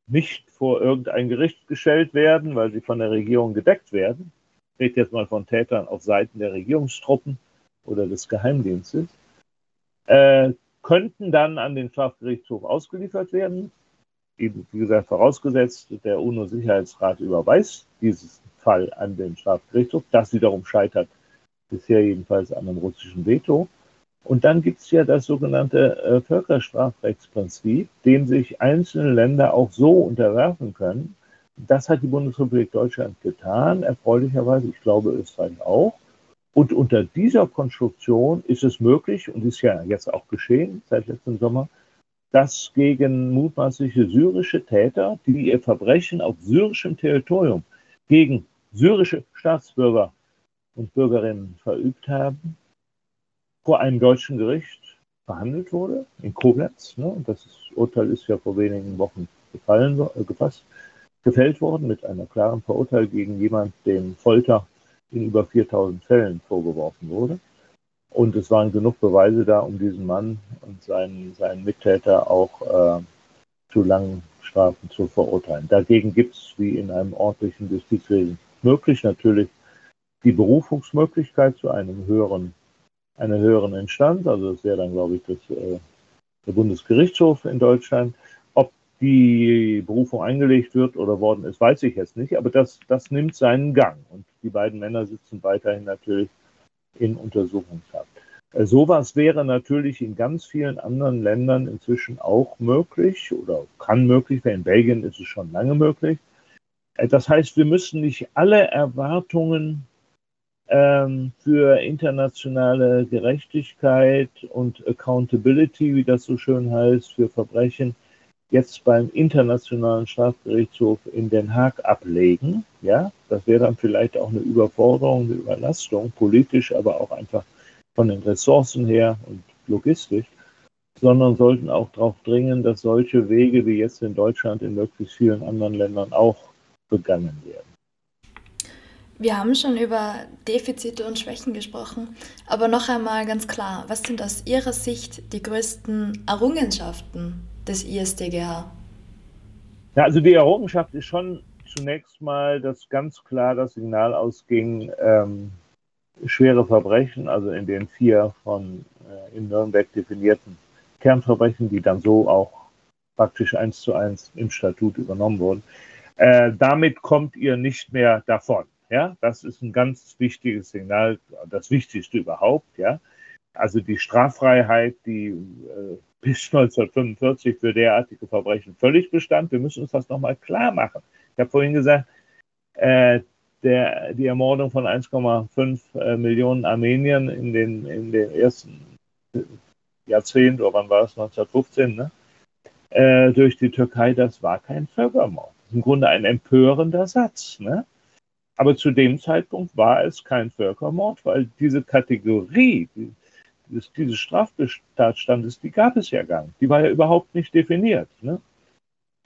nicht vor irgendein Gericht gestellt werden, weil sie von der Regierung gedeckt werden. Ich rede jetzt mal von Tätern auf Seiten der Regierungstruppen oder des Geheimdienstes, äh, könnten dann an den Strafgerichtshof ausgeliefert werden. Eben, wie gesagt, vorausgesetzt, der UNO-Sicherheitsrat überweist diesen Fall an den Strafgerichtshof. Das wiederum scheitert bisher jedenfalls an einem russischen Veto. Und dann gibt es ja das sogenannte äh, Völkerstrafrechtsprinzip, dem sich einzelne Länder auch so unterwerfen können. Das hat die Bundesrepublik Deutschland getan, erfreulicherweise, ich glaube Österreich auch. Und unter dieser Konstruktion ist es möglich, und ist ja jetzt auch geschehen seit letztem Sommer, dass gegen mutmaßliche syrische Täter, die ihr Verbrechen auf syrischem Territorium gegen syrische Staatsbürger und Bürgerinnen verübt haben, vor einem deutschen Gericht verhandelt wurde, in Koblenz. Ne? Und das Urteil ist ja vor wenigen Wochen gefallen, äh, gefasst, gefällt worden mit einer klaren Verurteilung gegen jemanden, dem Folter in über 4000 Fällen vorgeworfen wurde. Und es waren genug Beweise da, um diesen Mann und seinen, seinen Mittäter auch äh, zu langen Strafen zu verurteilen. Dagegen gibt es, wie in einem ordentlichen Justizwesen möglich, natürlich die Berufungsmöglichkeit zu einem höheren einer höheren Instanz, also das wäre dann, glaube ich, das, äh, der Bundesgerichtshof in Deutschland. Ob die Berufung eingelegt wird oder worden ist, weiß ich jetzt nicht, aber das, das nimmt seinen Gang und die beiden Männer sitzen weiterhin natürlich in Untersuchungshaft. Äh, sowas wäre natürlich in ganz vielen anderen Ländern inzwischen auch möglich oder kann möglich werden. In Belgien ist es schon lange möglich. Äh, das heißt, wir müssen nicht alle Erwartungen ähm, für internationale Gerechtigkeit und Accountability, wie das so schön heißt, für Verbrechen jetzt beim Internationalen Strafgerichtshof in Den Haag ablegen. Ja, das wäre dann vielleicht auch eine Überforderung, eine Überlastung, politisch, aber auch einfach von den Ressourcen her und logistisch, sondern sollten auch darauf dringen, dass solche Wege wie jetzt in Deutschland in möglichst vielen anderen Ländern auch begangen werden. Wir haben schon über Defizite und Schwächen gesprochen, aber noch einmal ganz klar, was sind aus Ihrer Sicht die größten Errungenschaften des ISDGH? Ja, also die Errungenschaft ist schon zunächst mal, dass ganz klar das Signal ausging, ähm, schwere Verbrechen, also in den vier von äh, in Nürnberg definierten Kernverbrechen, die dann so auch praktisch eins zu eins im Statut übernommen wurden, äh, damit kommt ihr nicht mehr davon. Ja, das ist ein ganz wichtiges Signal, das Wichtigste überhaupt. Ja, also die Straffreiheit, die äh, bis 1945 für derartige Verbrechen völlig bestand. Wir müssen uns das nochmal klar machen. Ich habe vorhin gesagt, äh, der, die Ermordung von 1,5 äh, Millionen Armeniern in den, in den ersten Jahrzehnt, oder wann war es, 1915, ne? äh, durch die Türkei, das war kein Völkermord. Das ist im Grunde ein empörender Satz. Ne? Aber zu dem Zeitpunkt war es kein Völkermord, weil diese Kategorie dieses, dieses Straftatstandes, die gab es ja gar nicht. Die war ja überhaupt nicht definiert. Ne?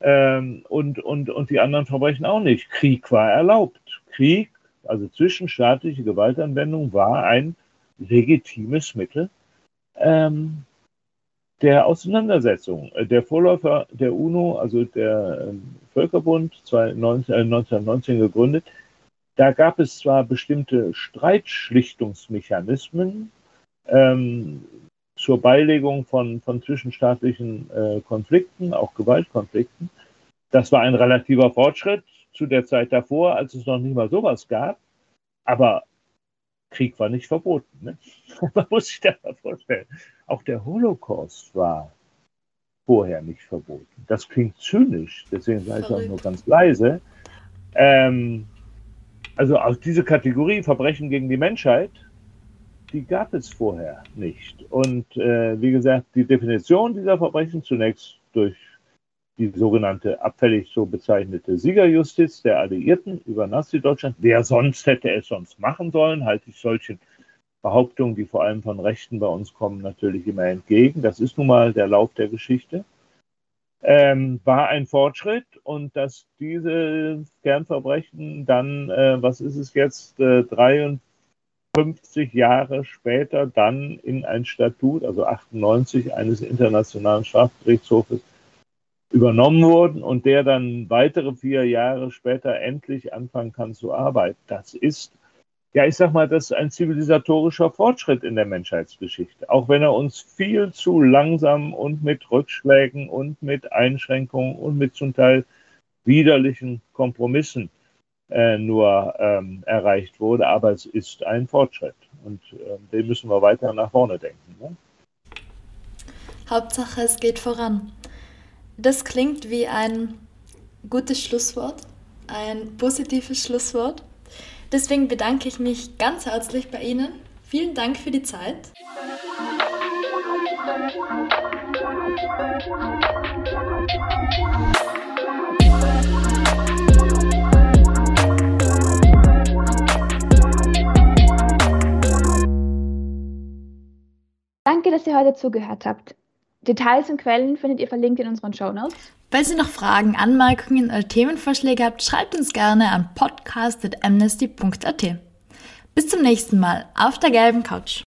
Ähm, und, und, und die anderen Verbrechen auch nicht. Krieg war erlaubt. Krieg, also zwischenstaatliche Gewaltanwendung, war ein legitimes Mittel ähm, der Auseinandersetzung. Der Vorläufer der UNO, also der ähm, Völkerbund, 1919 äh, gegründet, da gab es zwar bestimmte Streitschlichtungsmechanismen ähm, zur Beilegung von, von zwischenstaatlichen äh, Konflikten, auch Gewaltkonflikten. Das war ein relativer Fortschritt zu der Zeit davor, als es noch nicht mal sowas gab. Aber Krieg war nicht verboten. Ne? *laughs* Man muss sich das mal vorstellen. Auch der Holocaust war vorher nicht verboten. Das klingt zynisch, deswegen sage ich auch nur ganz leise. Ähm, also aus dieser Kategorie Verbrechen gegen die Menschheit, die gab es vorher nicht. Und äh, wie gesagt, die Definition dieser Verbrechen zunächst durch die sogenannte abfällig so bezeichnete Siegerjustiz der Alliierten über Nazi-Deutschland. Wer sonst hätte es sonst machen sollen, halte ich solchen Behauptungen, die vor allem von Rechten bei uns kommen, natürlich immer entgegen. Das ist nun mal der Lauf der Geschichte. ähm, war ein Fortschritt und dass diese Kernverbrechen dann, äh, was ist es jetzt, äh, 53 Jahre später dann in ein Statut, also 98 eines internationalen Strafgerichtshofes übernommen wurden und der dann weitere vier Jahre später endlich anfangen kann zu arbeiten. Das ist ja, ich sag mal, das ist ein zivilisatorischer Fortschritt in der Menschheitsgeschichte. Auch wenn er uns viel zu langsam und mit Rückschlägen und mit Einschränkungen und mit zum Teil widerlichen Kompromissen äh, nur ähm, erreicht wurde. Aber es ist ein Fortschritt und äh, den müssen wir weiter nach vorne denken. Ne? Hauptsache, es geht voran. Das klingt wie ein gutes Schlusswort, ein positives Schlusswort. Deswegen bedanke ich mich ganz herzlich bei Ihnen. Vielen Dank für die Zeit. Danke, dass ihr heute zugehört habt. Details und Quellen findet ihr verlinkt in unseren Show Notes. Falls ihr noch Fragen, Anmerkungen oder Themenvorschläge habt, schreibt uns gerne an podcast.amnesty.at. Bis zum nächsten Mal auf der gelben Couch.